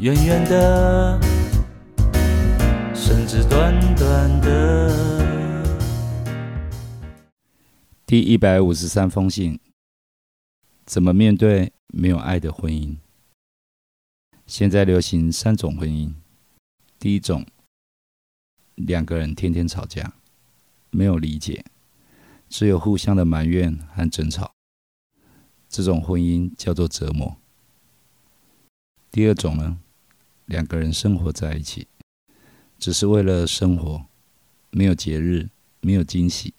远远的，甚至短短的。第一百五十三封信：怎么面对没有爱的婚姻？现在流行三种婚姻。第一种，两个人天天吵架，没有理解，只有互相的埋怨和争吵，这种婚姻叫做折磨。第二种呢？两个人生活在一起，只是为了生活，没有节日，没有惊喜，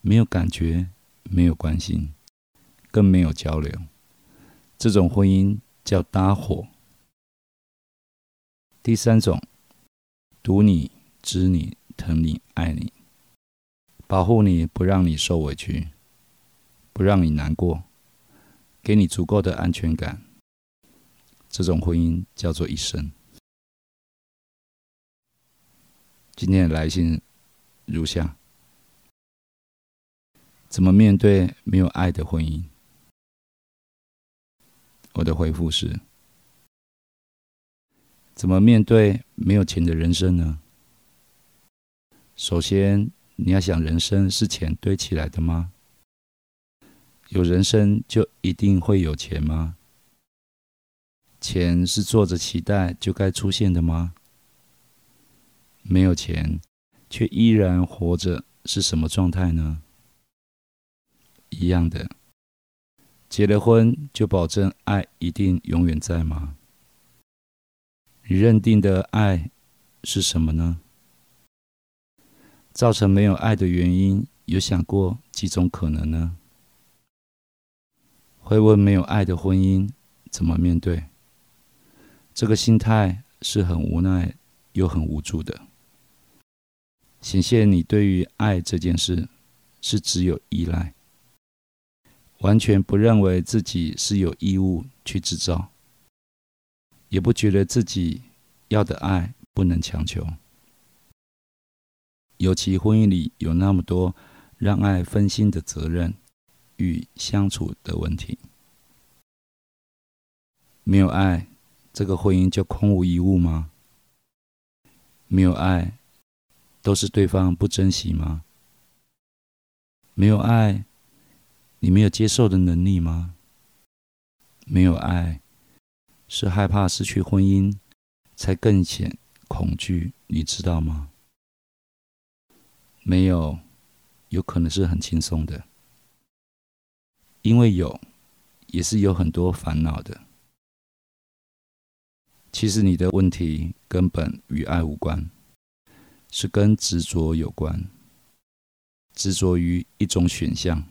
没有感觉，没有关心，更没有交流。这种婚姻叫搭伙。第三种，读你、知你、疼你、爱你，保护你不让你受委屈，不让你难过，给你足够的安全感。这种婚姻叫做一生。今天的来信如下：怎么面对没有爱的婚姻？我的回复是：怎么面对没有钱的人生呢？首先，你要想，人生是钱堆起来的吗？有人生就一定会有钱吗？钱是坐着期待就该出现的吗？没有钱却依然活着是什么状态呢？一样的，结了婚就保证爱一定永远在吗？你认定的爱是什么呢？造成没有爱的原因，有想过几种可能呢？会问没有爱的婚姻怎么面对？这个心态是很无奈又很无助的，显现你对于爱这件事是只有依赖，完全不认为自己是有义务去制造，也不觉得自己要的爱不能强求。尤其婚姻里有那么多让爱分心的责任与相处的问题，没有爱。这个婚姻就空无一物吗？没有爱，都是对方不珍惜吗？没有爱，你没有接受的能力吗？没有爱，是害怕失去婚姻，才更显恐惧，你知道吗？没有，有可能是很轻松的，因为有，也是有很多烦恼的。其实你的问题根本与爱无关，是跟执着有关。执着于一种选项，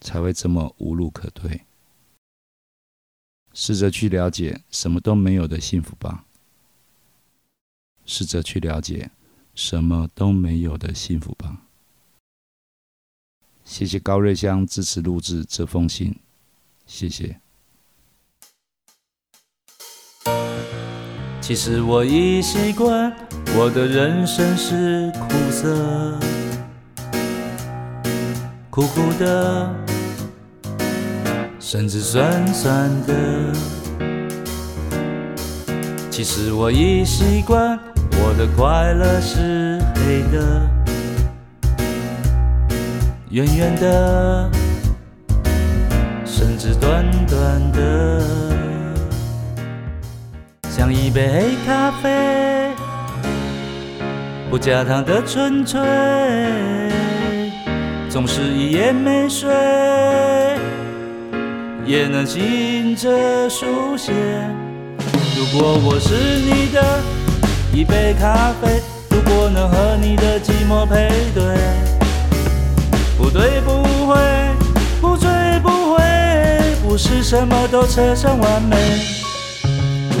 才会这么无路可退。试着去了解什么都没有的幸福吧。试着去了解什么都没有的幸福吧。谢谢高瑞香支持录制这封信，谢谢。其实我已习惯，我的人生是苦涩，苦苦的，甚至酸酸的。其实我已习惯，我的快乐是黑的，圆圆的，甚至短短的。一杯黑咖啡，不加糖的纯粹，总是一夜没睡，也能醒着书写。如果我是你的一杯咖啡，如果能和你的寂寞配对，不对不会，不醉不会，不是什么都奢上完美。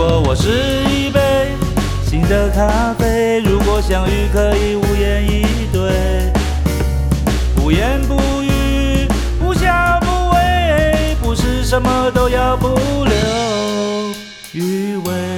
如果我是一杯新的咖啡，如果相遇可以无言以对，不言不语，不笑不为，不是什么都要不留余味。